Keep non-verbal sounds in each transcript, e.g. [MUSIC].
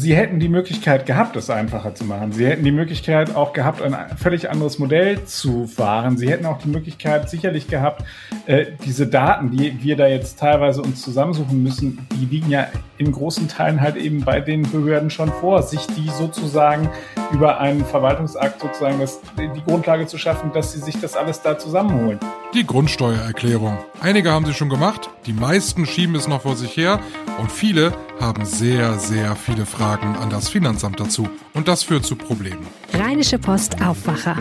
Sie hätten die Möglichkeit gehabt, es einfacher zu machen. Sie hätten die Möglichkeit auch gehabt, ein völlig anderes Modell zu fahren. Sie hätten auch die Möglichkeit sicherlich gehabt, äh, diese Daten, die wir da jetzt teilweise uns zusammensuchen müssen, die liegen ja in großen Teilen halt eben bei den Behörden schon vor, sich die sozusagen über einen Verwaltungsakt sozusagen das, die Grundlage zu schaffen, dass sie sich das alles da zusammenholen. Die Grundsteuererklärung. Einige haben sie schon gemacht, die meisten schieben es noch vor sich her und viele haben sehr, sehr viele Fragen an das Finanzamt dazu. Und das führt zu Problemen. Rheinische Post Aufwacher.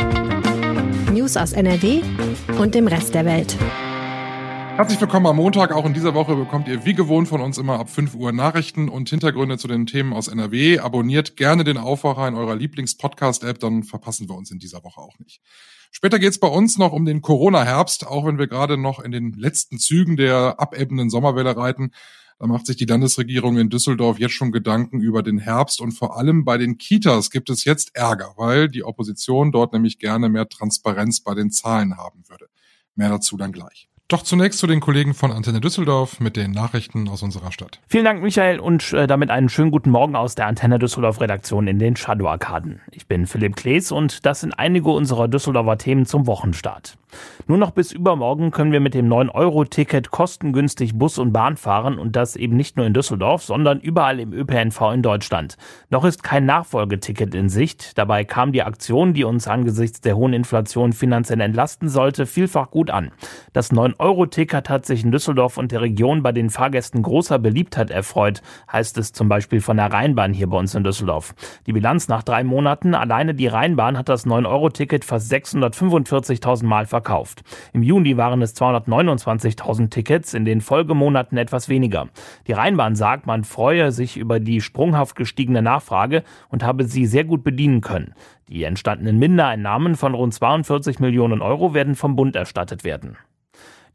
News aus NRW und dem Rest der Welt. Herzlich willkommen am Montag. Auch in dieser Woche bekommt ihr wie gewohnt von uns immer ab 5 Uhr Nachrichten und Hintergründe zu den Themen aus NRW. Abonniert gerne den Aufwacher in eurer Lieblings-Podcast-App, dann verpassen wir uns in dieser Woche auch nicht. Später geht es bei uns noch um den Corona-Herbst, auch wenn wir gerade noch in den letzten Zügen der abebbenden Sommerwelle reiten. Da macht sich die Landesregierung in Düsseldorf jetzt schon Gedanken über den Herbst und vor allem bei den Kitas gibt es jetzt Ärger, weil die Opposition dort nämlich gerne mehr Transparenz bei den Zahlen haben würde. Mehr dazu dann gleich. Doch zunächst zu den Kollegen von Antenne Düsseldorf mit den Nachrichten aus unserer Stadt. Vielen Dank, Michael, und äh, damit einen schönen guten Morgen aus der Antenne Düsseldorf Redaktion in den Shadow-Arkaden. Ich bin Philipp Klees und das sind einige unserer Düsseldorfer Themen zum Wochenstart. Nur noch bis übermorgen können wir mit dem 9-Euro-Ticket kostengünstig Bus und Bahn fahren und das eben nicht nur in Düsseldorf, sondern überall im ÖPNV in Deutschland. Noch ist kein Nachfolgeticket in Sicht. Dabei kam die Aktion, die uns angesichts der hohen Inflation finanziell entlasten sollte, vielfach gut an. Das 9-Euro-Ticket hat sich in Düsseldorf und der Region bei den Fahrgästen großer Beliebtheit erfreut, heißt es zum Beispiel von der Rheinbahn hier bei uns in Düsseldorf. Die Bilanz nach drei Monaten, alleine die Rheinbahn hat das 9-Euro-Ticket fast 645.000 Mal verkauft verkauft. Im Juni waren es 229.000 Tickets, in den Folgemonaten etwas weniger. Die Rheinbahn sagt, man freue sich über die sprunghaft gestiegene Nachfrage und habe sie sehr gut bedienen können. Die entstandenen Mindereinnahmen von rund 42 Millionen Euro werden vom Bund erstattet werden.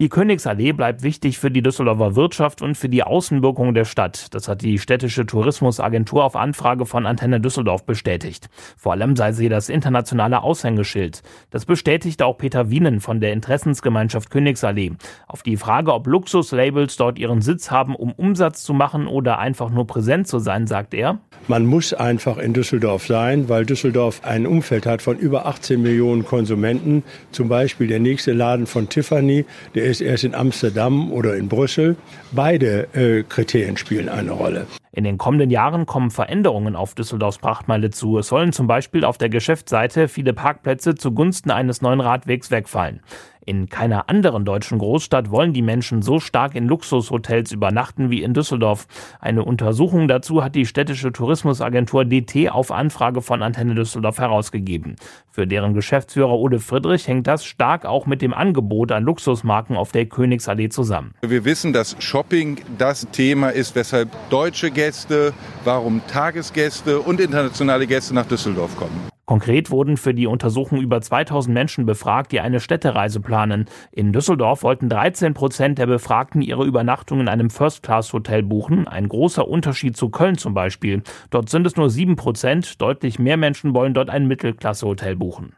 Die Königsallee bleibt wichtig für die Düsseldorfer Wirtschaft und für die Außenwirkung der Stadt. Das hat die städtische Tourismusagentur auf Anfrage von Antenne Düsseldorf bestätigt. Vor allem sei sie das internationale Aushängeschild. Das bestätigt auch Peter Wienen von der Interessensgemeinschaft Königsallee. Auf die Frage, ob Luxuslabels dort ihren Sitz haben, um Umsatz zu machen oder einfach nur präsent zu sein, sagt er. Man muss einfach in Düsseldorf sein, weil Düsseldorf ein Umfeld hat von über 18 Millionen Konsumenten. Zum Beispiel der nächste Laden von Tiffany, der ist erst in Amsterdam oder in Brüssel. Beide äh, Kriterien spielen eine Rolle. In den kommenden Jahren kommen Veränderungen auf Düsseldorfs Prachtmeile zu. Es sollen zum Beispiel auf der Geschäftsseite viele Parkplätze zugunsten eines neuen Radwegs wegfallen. In keiner anderen deutschen Großstadt wollen die Menschen so stark in Luxushotels übernachten wie in Düsseldorf. Eine Untersuchung dazu hat die städtische Tourismusagentur DT auf Anfrage von Antenne Düsseldorf herausgegeben. Für deren Geschäftsführer Ode Friedrich hängt das stark auch mit dem Angebot an Luxusmarken auf der Königsallee zusammen. Wir wissen, dass Shopping das Thema ist, weshalb deutsche Gäste, warum Tagesgäste und internationale Gäste nach Düsseldorf kommen. Konkret wurden für die Untersuchung über 2000 Menschen befragt, die eine Städtereise planen. In Düsseldorf wollten 13 Prozent der Befragten ihre Übernachtung in einem First-Class-Hotel buchen. Ein großer Unterschied zu Köln zum Beispiel. Dort sind es nur 7 Prozent. Deutlich mehr Menschen wollen dort ein Mittelklasse-Hotel buchen.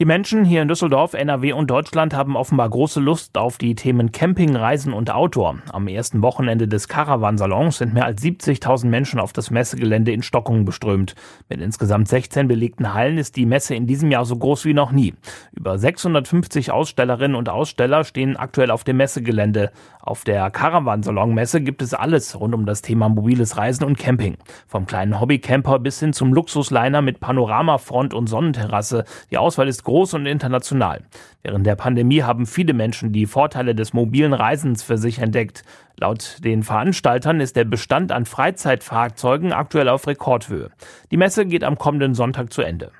Die Menschen hier in Düsseldorf, NRW und Deutschland haben offenbar große Lust auf die Themen Camping, Reisen und Outdoor. Am ersten Wochenende des Caravansalons sind mehr als 70.000 Menschen auf das Messegelände in Stockungen beströmt. Mit insgesamt 16 belegten Hallen ist die Messe in diesem Jahr so groß wie noch nie. Über 650 Ausstellerinnen und Aussteller stehen aktuell auf dem Messegelände. Auf der Caravansalon-Messe gibt es alles rund um das Thema mobiles Reisen und Camping. Vom kleinen Hobbycamper bis hin zum Luxusliner mit Panoramafront und Sonnenterrasse. Die Auswahl ist groß und international. Während der Pandemie haben viele Menschen die Vorteile des mobilen Reisens für sich entdeckt. Laut den Veranstaltern ist der Bestand an Freizeitfahrzeugen aktuell auf Rekordhöhe. Die Messe geht am kommenden Sonntag zu Ende.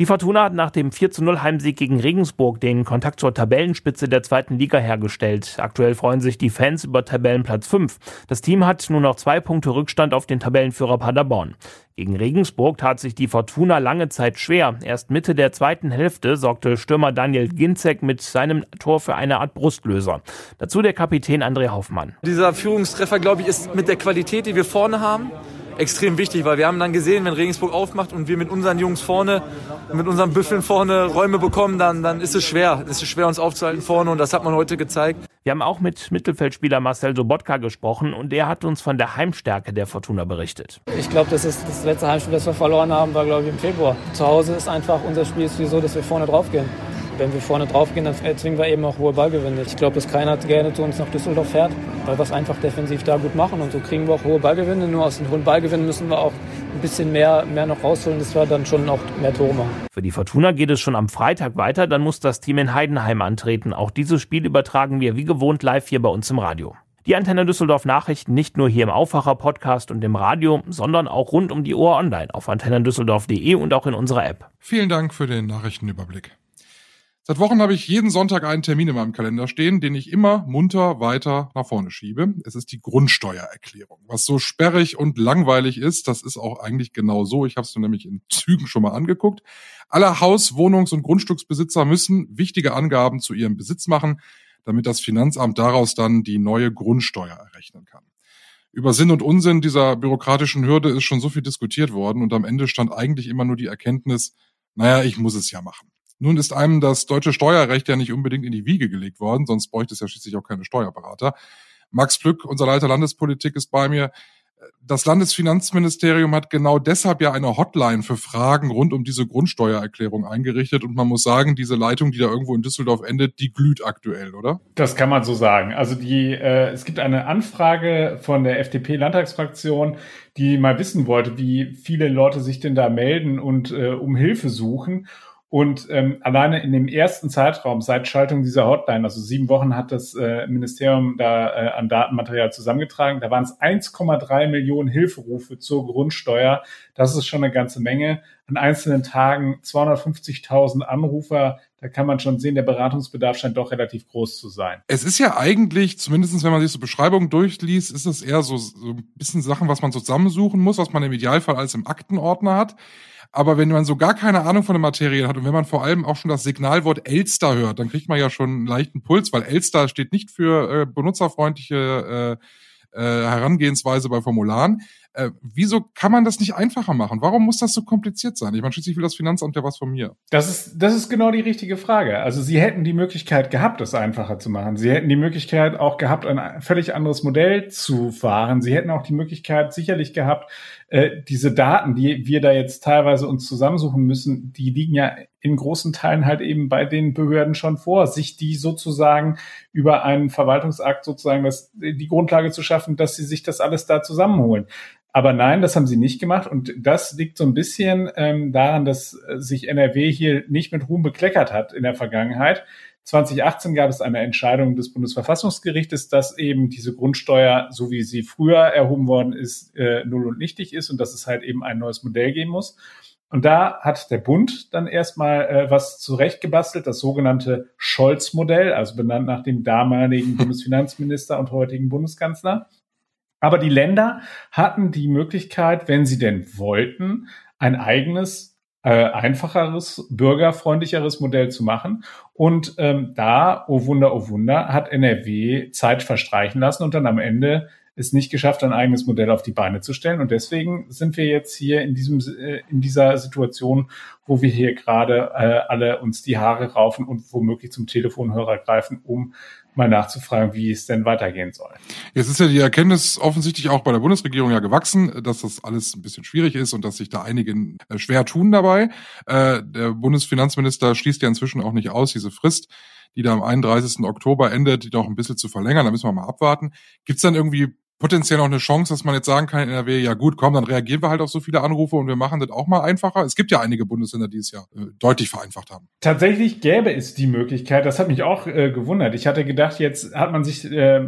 Die Fortuna hat nach dem 4 0 Heimsieg gegen Regensburg den Kontakt zur Tabellenspitze der zweiten Liga hergestellt. Aktuell freuen sich die Fans über Tabellenplatz 5. Das Team hat nur noch zwei Punkte Rückstand auf den Tabellenführer Paderborn. Gegen Regensburg tat sich die Fortuna lange Zeit schwer. Erst Mitte der zweiten Hälfte sorgte Stürmer Daniel Ginzek mit seinem Tor für eine Art Brustlöser. Dazu der Kapitän André Hoffmann. Dieser Führungstreffer, glaube ich, ist mit der Qualität, die wir vorne haben, extrem wichtig, weil wir haben dann gesehen, wenn Regensburg aufmacht und wir mit unseren Jungs vorne, mit unseren Büffeln vorne Räume bekommen, dann, dann ist es schwer. Es ist schwer, uns aufzuhalten vorne und das hat man heute gezeigt. Wir haben auch mit Mittelfeldspieler Marcel Sobotka gesprochen und der hat uns von der Heimstärke der Fortuna berichtet. Ich glaube, das ist das letzte Heimspiel, das wir verloren haben, war glaube ich im Februar. Zu Hause ist einfach unser Spiel ist so, dass wir vorne drauf gehen. Wenn wir vorne drauf gehen, dann erzwingen wir eben auch hohe Ballgewinne. Ich glaube, dass keiner gerne zu uns nach Düsseldorf fährt, weil wir es einfach defensiv da gut machen. Und so kriegen wir auch hohe Ballgewinne. Nur aus den hohen Ballgewinnen müssen wir auch ein bisschen mehr, mehr noch rausholen, dass wir dann schon auch mehr Tore machen. Für die Fortuna geht es schon am Freitag weiter. Dann muss das Team in Heidenheim antreten. Auch dieses Spiel übertragen wir wie gewohnt live hier bei uns im Radio. Die Antenne Düsseldorf Nachrichten nicht nur hier im Aufwacher Podcast und im Radio, sondern auch rund um die Uhr online auf antennendüsseldorf.de und auch in unserer App. Vielen Dank für den Nachrichtenüberblick. Seit Wochen habe ich jeden Sonntag einen Termin in meinem Kalender stehen, den ich immer munter weiter nach vorne schiebe. Es ist die Grundsteuererklärung. Was so sperrig und langweilig ist, das ist auch eigentlich genau so. Ich habe es mir nämlich in Zügen schon mal angeguckt. Alle Haus-, Wohnungs- und Grundstücksbesitzer müssen wichtige Angaben zu ihrem Besitz machen, damit das Finanzamt daraus dann die neue Grundsteuer errechnen kann. Über Sinn und Unsinn dieser bürokratischen Hürde ist schon so viel diskutiert worden und am Ende stand eigentlich immer nur die Erkenntnis, naja, ich muss es ja machen. Nun ist einem das deutsche Steuerrecht ja nicht unbedingt in die Wiege gelegt worden, sonst bräuchte es ja schließlich auch keine Steuerberater. Max Plück, unser Leiter Landespolitik, ist bei mir. Das Landesfinanzministerium hat genau deshalb ja eine Hotline für Fragen rund um diese Grundsteuererklärung eingerichtet. Und man muss sagen, diese Leitung, die da irgendwo in Düsseldorf endet, die glüht aktuell, oder? Das kann man so sagen. Also die, äh, es gibt eine Anfrage von der FDP-Landtagsfraktion, die mal wissen wollte, wie viele Leute sich denn da melden und äh, um Hilfe suchen. Und ähm, alleine in dem ersten Zeitraum seit Schaltung dieser Hotline, also sieben Wochen hat das äh, Ministerium da äh, an Datenmaterial zusammengetragen, da waren es 1,3 Millionen Hilferufe zur Grundsteuer. Das ist schon eine ganze Menge. An einzelnen Tagen 250.000 Anrufer. Da kann man schon sehen, der Beratungsbedarf scheint doch relativ groß zu sein. Es ist ja eigentlich, zumindestens wenn man sich so Beschreibungen durchliest, ist es eher so, so ein bisschen Sachen, was man zusammensuchen muss, was man im Idealfall alles im Aktenordner hat. Aber wenn man so gar keine Ahnung von der Materie hat und wenn man vor allem auch schon das Signalwort Elster hört, dann kriegt man ja schon einen leichten Puls, weil Elster steht nicht für äh, benutzerfreundliche äh, äh, Herangehensweise bei Formularen. Äh, wieso kann man das nicht einfacher machen? Warum muss das so kompliziert sein? Ich meine, schließlich will das Finanzamt ja was von mir. Das ist, das ist genau die richtige Frage. Also Sie hätten die Möglichkeit gehabt, es einfacher zu machen. Sie hätten die Möglichkeit auch gehabt, ein völlig anderes Modell zu fahren. Sie hätten auch die Möglichkeit sicherlich gehabt, äh, diese Daten, die wir da jetzt teilweise uns zusammensuchen müssen, die liegen ja in großen Teilen halt eben bei den Behörden schon vor, sich die sozusagen über einen Verwaltungsakt sozusagen das, die Grundlage zu schaffen, dass sie sich das alles da zusammenholen. Aber nein, das haben sie nicht gemacht. Und das liegt so ein bisschen ähm, daran, dass sich NRW hier nicht mit Ruhm bekleckert hat in der Vergangenheit. 2018 gab es eine Entscheidung des Bundesverfassungsgerichtes, dass eben diese Grundsteuer, so wie sie früher erhoben worden ist, äh, null und nichtig ist und dass es halt eben ein neues Modell geben muss. Und da hat der Bund dann erstmal äh, was zurechtgebastelt, das sogenannte Scholz-Modell, also benannt nach dem damaligen [LAUGHS] Bundesfinanzminister und heutigen Bundeskanzler. Aber die Länder hatten die Möglichkeit, wenn sie denn wollten, ein eigenes, äh, einfacheres, bürgerfreundlicheres Modell zu machen. Und ähm, da, oh Wunder, oh Wunder, hat NRW Zeit verstreichen lassen und dann am Ende es nicht geschafft, ein eigenes Modell auf die Beine zu stellen. Und deswegen sind wir jetzt hier in diesem äh, in dieser Situation, wo wir hier gerade äh, alle uns die Haare raufen und womöglich zum Telefonhörer greifen, um mal nachzufragen, wie es denn weitergehen soll. Jetzt ist ja die Erkenntnis offensichtlich auch bei der Bundesregierung ja gewachsen, dass das alles ein bisschen schwierig ist und dass sich da einige äh, schwer tun dabei. Äh, der Bundesfinanzminister schließt ja inzwischen auch nicht aus, diese Frist, die da am 31. Oktober endet, die noch ein bisschen zu verlängern. Da müssen wir mal abwarten. Gibt es dann irgendwie potenziell noch eine Chance, dass man jetzt sagen kann in NRW, ja gut, komm, dann reagieren wir halt auf so viele Anrufe und wir machen das auch mal einfacher. Es gibt ja einige Bundesländer, die es ja äh, deutlich vereinfacht haben. Tatsächlich gäbe es die Möglichkeit, das hat mich auch äh, gewundert. Ich hatte gedacht, jetzt hat man sich äh,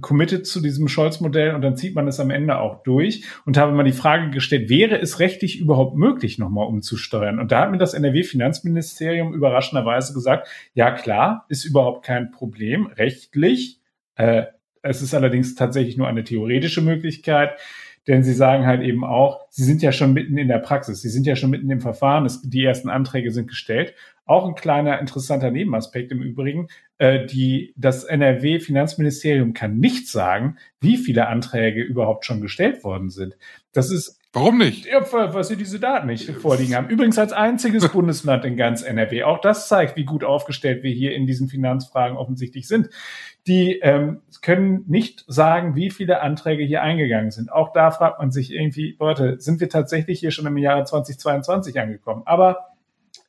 committed zu diesem Scholz-Modell und dann zieht man es am Ende auch durch und habe mal die Frage gestellt, wäre es rechtlich überhaupt möglich, nochmal umzusteuern? Und da hat mir das NRW-Finanzministerium überraschenderweise gesagt, ja klar, ist überhaupt kein Problem, rechtlich. Äh, es ist allerdings tatsächlich nur eine theoretische Möglichkeit, denn sie sagen halt eben auch, sie sind ja schon mitten in der Praxis, sie sind ja schon mitten im Verfahren, es, die ersten Anträge sind gestellt. Auch ein kleiner interessanter Nebenaspekt im Übrigen, äh, die, das NRW-Finanzministerium kann nicht sagen, wie viele Anträge überhaupt schon gestellt worden sind. Das ist Warum nicht? Ja, weil sie diese Daten nicht vorliegen haben. Übrigens als einziges [LAUGHS] Bundesland in ganz NRW. Auch das zeigt, wie gut aufgestellt wir hier in diesen Finanzfragen offensichtlich sind. Die ähm, können nicht sagen, wie viele Anträge hier eingegangen sind. Auch da fragt man sich irgendwie, Leute, sind wir tatsächlich hier schon im Jahre 2022 angekommen? Aber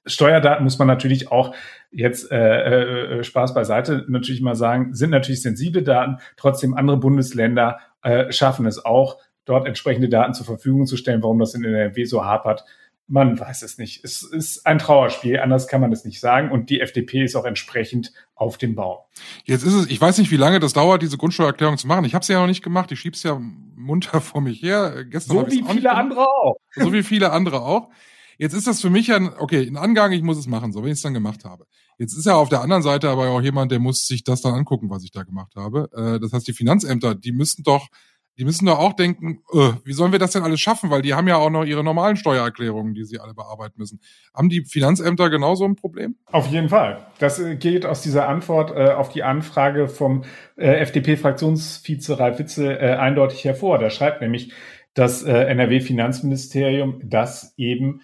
Steuerdaten muss man natürlich auch jetzt äh, äh, Spaß beiseite natürlich mal sagen, sind natürlich sensible Daten. Trotzdem andere Bundesländer äh, schaffen es auch, dort entsprechende Daten zur Verfügung zu stellen. Warum das in NRW so hapert, man weiß es nicht. Es ist ein Trauerspiel, anders kann man es nicht sagen. Und die FDP ist auch entsprechend auf dem Bau. Jetzt ist es, ich weiß nicht, wie lange das dauert, diese Grundsteuererklärung zu machen. Ich habe sie ja noch nicht gemacht. Ich schieb's ja munter vor mich her. Gestern so wie viele andere auch. So wie viele andere auch. Jetzt ist das für mich ein, okay, ein Angang, ich muss es machen, so wie ich es dann gemacht habe. Jetzt ist ja auf der anderen Seite aber auch jemand, der muss sich das dann angucken, was ich da gemacht habe. Äh, das heißt, die Finanzämter, die müssten doch die müssen doch auch denken, äh, wie sollen wir das denn alles schaffen? Weil die haben ja auch noch ihre normalen Steuererklärungen, die sie alle bearbeiten müssen. Haben die Finanzämter genauso ein Problem? Auf jeden Fall. Das äh, geht aus dieser Antwort äh, auf die Anfrage vom äh, FDP-Fraktionsvize Ralf Witzel äh, eindeutig hervor. Da schreibt nämlich das äh, NRW-Finanzministerium, dass eben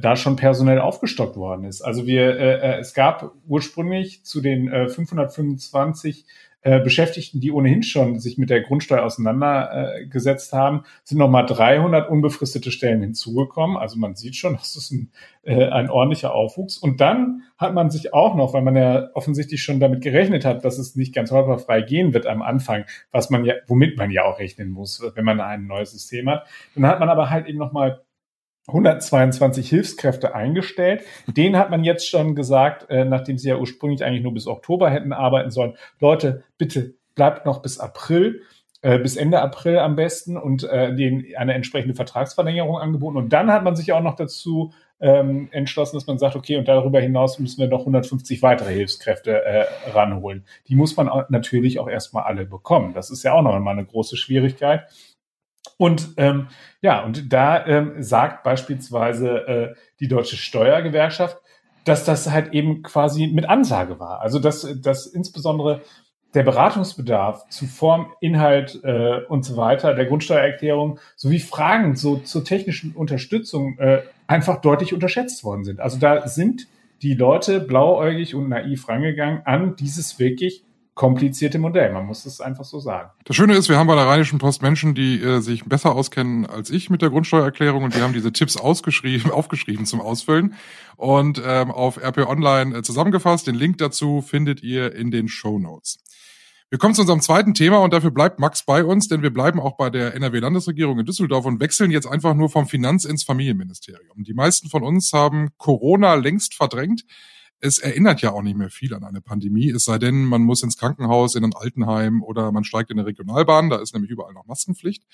da schon personell aufgestockt worden ist. Also wir, es gab ursprünglich zu den äh, 525 äh, Beschäftigten, die ohnehin schon sich mit der Grundsteuer auseinandergesetzt haben, sind nochmal 300 unbefristete Stellen hinzugekommen. Also man sieht schon, [LAUGHS] das ist ein, äh, ein ordentlicher Aufwuchs. Und dann hat man sich auch noch, weil man ja offensichtlich schon damit gerechnet hat, dass es nicht ganz holperfrei gehen wird am Anfang, was man ja, womit man ja auch rechnen muss, wenn man ein neues System hat. Dann hat man aber halt eben nochmal 122 Hilfskräfte eingestellt. Den hat man jetzt schon gesagt, äh, nachdem sie ja ursprünglich eigentlich nur bis Oktober hätten arbeiten sollen. Leute, bitte bleibt noch bis April, äh, bis Ende April am besten und äh, denen eine entsprechende Vertragsverlängerung angeboten. Und dann hat man sich auch noch dazu ähm, entschlossen, dass man sagt, okay, und darüber hinaus müssen wir noch 150 weitere Hilfskräfte äh, ranholen. Die muss man natürlich auch erstmal alle bekommen. Das ist ja auch noch einmal eine große Schwierigkeit. Und ähm, ja, und da ähm, sagt beispielsweise äh, die deutsche Steuergewerkschaft, dass das halt eben quasi mit Ansage war. Also dass, dass insbesondere der Beratungsbedarf zu Form, Inhalt äh, und so weiter der Grundsteuererklärung sowie Fragen so, zur technischen Unterstützung äh, einfach deutlich unterschätzt worden sind. Also da sind die Leute blauäugig und naiv rangegangen an dieses wirklich komplizierte Modell. Man muss es einfach so sagen. Das Schöne ist, wir haben bei der Rheinischen Post Menschen, die äh, sich besser auskennen als ich mit der Grundsteuererklärung und die haben diese Tipps ausgeschrieben, [LAUGHS] aufgeschrieben zum Ausfüllen und ähm, auf RP Online äh, zusammengefasst. Den Link dazu findet ihr in den Show Notes. Wir kommen zu unserem zweiten Thema und dafür bleibt Max bei uns, denn wir bleiben auch bei der NRW-Landesregierung in Düsseldorf und wechseln jetzt einfach nur vom Finanz ins Familienministerium. Die meisten von uns haben Corona längst verdrängt es erinnert ja auch nicht mehr viel an eine Pandemie, es sei denn, man muss ins Krankenhaus, in ein Altenheim oder man steigt in eine Regionalbahn, da ist nämlich überall noch Maskenpflicht.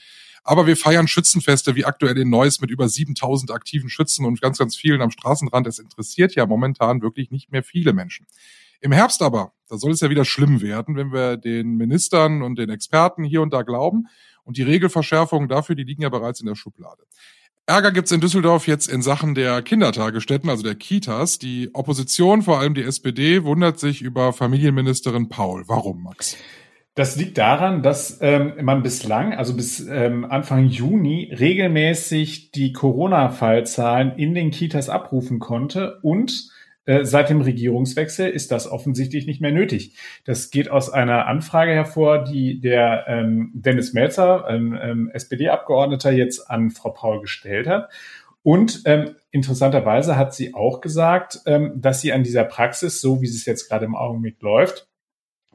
Aber wir feiern Schützenfeste wie aktuell in Neuss mit über 7000 aktiven Schützen und ganz, ganz vielen am Straßenrand. Es interessiert ja momentan wirklich nicht mehr viele Menschen. Im Herbst aber, da soll es ja wieder schlimm werden, wenn wir den Ministern und den Experten hier und da glauben. Und die Regelverschärfungen dafür, die liegen ja bereits in der Schublade. Ärger gibt's in Düsseldorf jetzt in Sachen der Kindertagesstätten, also der Kitas. Die Opposition, vor allem die SPD, wundert sich über Familienministerin Paul. Warum, Max? Das liegt daran, dass ähm, man bislang, also bis ähm, Anfang Juni, regelmäßig die Corona-Fallzahlen in den Kitas abrufen konnte und äh, seit dem Regierungswechsel ist das offensichtlich nicht mehr nötig. Das geht aus einer Anfrage hervor, die der ähm, Dennis Melzer, ähm, ähm, SPD-Abgeordneter, jetzt an Frau Paul gestellt hat. Und ähm, interessanterweise hat sie auch gesagt, ähm, dass sie an dieser Praxis, so wie es jetzt gerade im Augenblick läuft,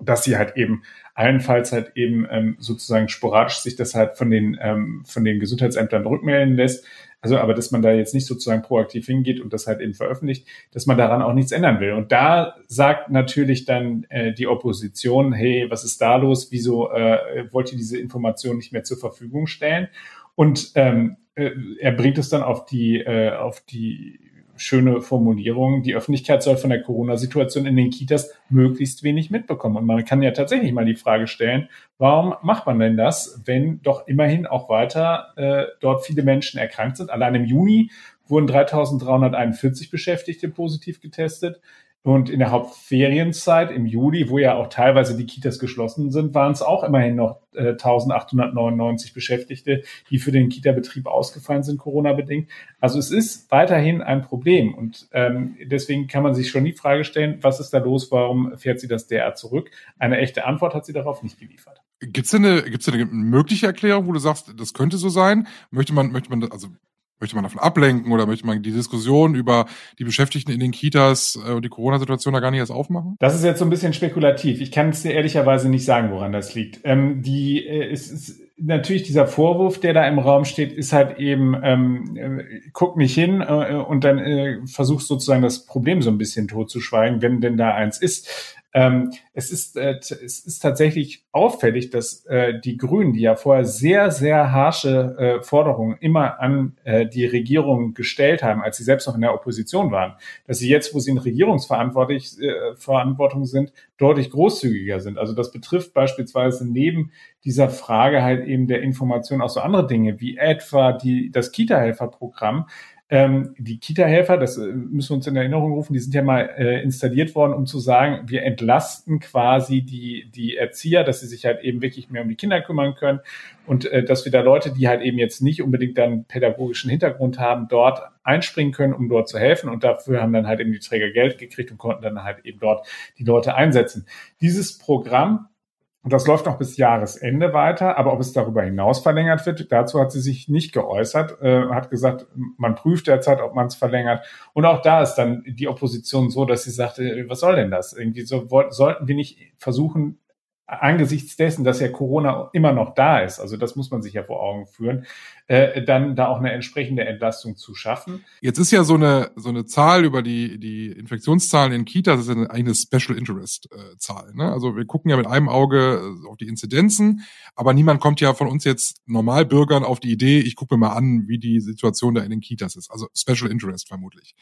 dass sie halt eben allenfalls halt eben ähm, sozusagen sporadisch sich das halt von den ähm, von den Gesundheitsämtern rückmelden lässt, also, aber dass man da jetzt nicht sozusagen proaktiv hingeht und das halt eben veröffentlicht, dass man daran auch nichts ändern will. Und da sagt natürlich dann äh, die Opposition, hey, was ist da los? Wieso äh, wollt ihr diese Information nicht mehr zur Verfügung stellen? Und ähm, äh, er bringt es dann auf die, äh, auf die schöne Formulierung, die Öffentlichkeit soll von der Corona-Situation in den Kitas möglichst wenig mitbekommen. Und man kann ja tatsächlich mal die Frage stellen, warum macht man denn das, wenn doch immerhin auch weiter äh, dort viele Menschen erkrankt sind? Allein im Juni wurden 3.341 Beschäftigte positiv getestet. Und in der Hauptferienzeit im Juli, wo ja auch teilweise die Kitas geschlossen sind, waren es auch immerhin noch äh, 1899 Beschäftigte, die für den Kita-Betrieb ausgefallen sind, Corona-bedingt. Also es ist weiterhin ein Problem. Und ähm, deswegen kann man sich schon die Frage stellen, was ist da los? Warum fährt sie das derart zurück? Eine echte Antwort hat sie darauf nicht geliefert. Gibt's denn eine, gibt's eine mögliche Erklärung, wo du sagst, das könnte so sein? Möchte man, möchte man, also Möchte man davon ablenken oder möchte man die Diskussion über die Beschäftigten in den Kitas äh, und die Corona-Situation da gar nicht erst aufmachen? Das ist jetzt so ein bisschen spekulativ. Ich kann es dir ehrlicherweise nicht sagen, woran das liegt. Ähm, die, äh, es ist natürlich dieser Vorwurf, der da im Raum steht, ist halt eben, ähm, äh, guck nicht hin äh, und dann äh, versuchst sozusagen das Problem so ein bisschen totzuschweigen, wenn denn da eins ist. Ähm, es, ist, äh, es ist tatsächlich auffällig, dass äh, die Grünen, die ja vorher sehr, sehr harsche äh, Forderungen immer an äh, die Regierung gestellt haben, als sie selbst noch in der Opposition waren, dass sie jetzt, wo sie in Regierungsverantwortlich äh, sind, deutlich großzügiger sind. Also das betrifft beispielsweise neben dieser Frage halt eben der Information auch so andere Dinge, wie etwa die, das Kita-Helfer-Programm, ähm, die Kita-Helfer, das äh, müssen wir uns in Erinnerung rufen, die sind ja mal äh, installiert worden, um zu sagen, wir entlasten quasi die, die Erzieher, dass sie sich halt eben wirklich mehr um die Kinder kümmern können und äh, dass wir da Leute, die halt eben jetzt nicht unbedingt dann pädagogischen Hintergrund haben, dort einspringen können, um dort zu helfen und dafür haben dann halt eben die Träger Geld gekriegt und konnten dann halt eben dort die Leute einsetzen. Dieses Programm und das läuft noch bis Jahresende weiter, aber ob es darüber hinaus verlängert wird, dazu hat sie sich nicht geäußert, äh, hat gesagt, man prüft derzeit, ob man es verlängert. Und auch da ist dann die Opposition so, dass sie sagte, was soll denn das? Irgendwie so sollten wir nicht versuchen, angesichts dessen, dass ja Corona immer noch da ist, also das muss man sich ja vor Augen führen, äh, dann da auch eine entsprechende Entlastung zu schaffen. Jetzt ist ja so eine so eine Zahl über die die Infektionszahlen in Kitas, das ist eine, eine Special Interest äh, Zahl. Ne? Also wir gucken ja mit einem Auge äh, auf die Inzidenzen, aber niemand kommt ja von uns jetzt Normalbürgern auf die Idee, ich gucke mir mal an, wie die Situation da in den Kitas ist. Also Special Interest vermutlich.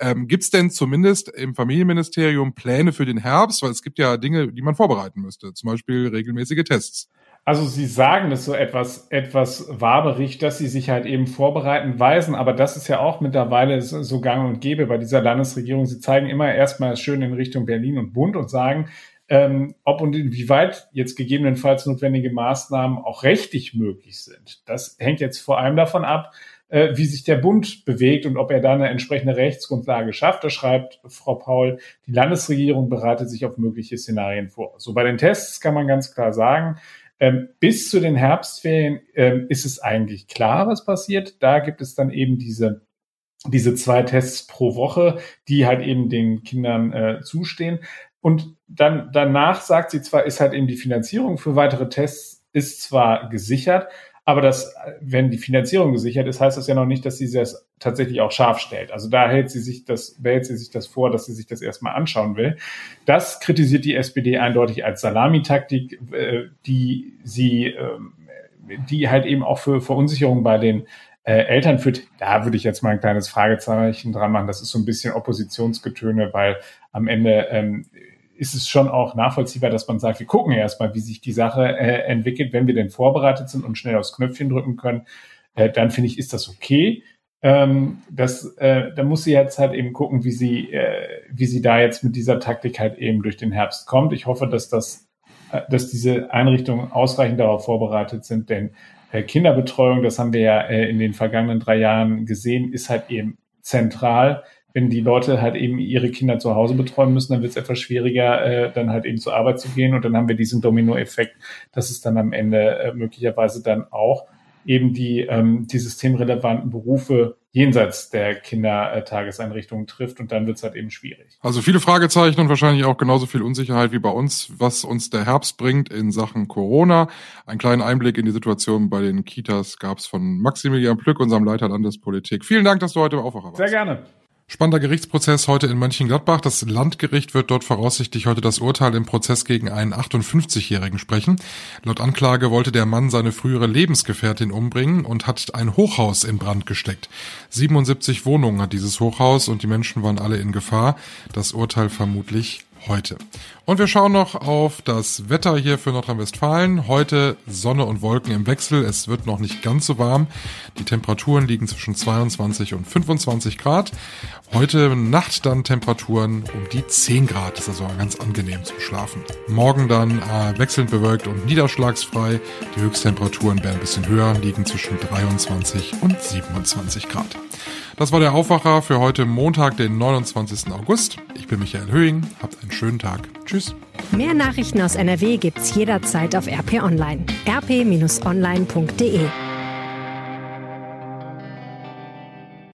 Ähm, gibt es denn zumindest im Familienministerium Pläne für den Herbst? Weil es gibt ja Dinge, die man vorbereiten müsste, zum Beispiel regelmäßige Tests. Also Sie sagen das so etwas, etwas waberig, dass Sie sich halt eben vorbereiten, weisen, aber das ist ja auch mittlerweile so gang und gäbe bei dieser Landesregierung. Sie zeigen immer erstmal schön in Richtung Berlin und Bund und sagen, ähm, ob und inwieweit jetzt gegebenenfalls notwendige Maßnahmen auch rechtlich möglich sind. Das hängt jetzt vor allem davon ab, äh, wie sich der Bund bewegt und ob er da eine entsprechende Rechtsgrundlage schafft. Da schreibt Frau Paul, die Landesregierung bereitet sich auf mögliche Szenarien vor. So bei den Tests kann man ganz klar sagen, ähm, bis zu den Herbstferien ähm, ist es eigentlich klar, was passiert. Da gibt es dann eben diese diese zwei Tests pro Woche, die halt eben den Kindern äh, zustehen. Und dann danach sagt sie zwar, ist halt eben die Finanzierung für weitere Tests ist zwar gesichert, aber das, wenn die Finanzierung gesichert ist, heißt das ja noch nicht, dass sie das tatsächlich auch scharf stellt. Also da hält sie sich das, behält sie sich das vor, dass sie sich das erstmal anschauen will. Das kritisiert die SPD eindeutig als Salamitaktik, äh, die sie, ähm, die halt eben auch für Verunsicherung bei den äh, Eltern führt. Da würde ich jetzt mal ein kleines Fragezeichen dran machen. Das ist so ein bisschen Oppositionsgetöne, weil am Ende ähm, ist es schon auch nachvollziehbar, dass man sagt, wir gucken erstmal, wie sich die Sache äh, entwickelt. Wenn wir denn vorbereitet sind und schnell aufs Knöpfchen drücken können, äh, dann finde ich, ist das okay. Ähm, das, äh, da muss sie jetzt halt eben gucken, wie sie, äh, wie sie da jetzt mit dieser Taktik halt eben durch den Herbst kommt. Ich hoffe, dass das, äh, dass diese Einrichtungen ausreichend darauf vorbereitet sind, denn äh, Kinderbetreuung, das haben wir ja äh, in den vergangenen drei Jahren gesehen, ist halt eben zentral wenn die Leute halt eben ihre Kinder zu Hause betreuen müssen, dann wird es etwas schwieriger, äh, dann halt eben zur Arbeit zu gehen. Und dann haben wir diesen Dominoeffekt, dass es dann am Ende äh, möglicherweise dann auch eben die, ähm, die systemrelevanten Berufe jenseits der Kindertageseinrichtungen trifft und dann wird es halt eben schwierig. Also viele Fragezeichen und wahrscheinlich auch genauso viel Unsicherheit wie bei uns, was uns der Herbst bringt in Sachen Corona. Einen kleinen Einblick in die Situation bei den Kitas gab es von Maximilian Plück, unserem Leiter Landespolitik. Vielen Dank, dass du heute im Aufwacher warst. Sehr gerne. Spannender Gerichtsprozess heute in Mönchengladbach. Das Landgericht wird dort voraussichtlich heute das Urteil im Prozess gegen einen 58-Jährigen sprechen. Laut Anklage wollte der Mann seine frühere Lebensgefährtin umbringen und hat ein Hochhaus in Brand gesteckt. 77 Wohnungen hat dieses Hochhaus und die Menschen waren alle in Gefahr. Das Urteil vermutlich heute. Und wir schauen noch auf das Wetter hier für Nordrhein-Westfalen. Heute Sonne und Wolken im Wechsel. Es wird noch nicht ganz so warm. Die Temperaturen liegen zwischen 22 und 25 Grad. Heute Nacht dann Temperaturen um die 10 Grad. Das ist also ganz angenehm zum Schlafen. Morgen dann äh, wechselnd bewölkt und niederschlagsfrei. Die Höchsttemperaturen werden ein bisschen höher, liegen zwischen 23 und 27 Grad. Das war der Aufwacher für heute Montag, den 29. August. Ich bin Michael Höhing. Habt einen schönen Tag. Tschüss. Mehr Nachrichten aus NRW gibt's jederzeit auf RP Online. rp-online.de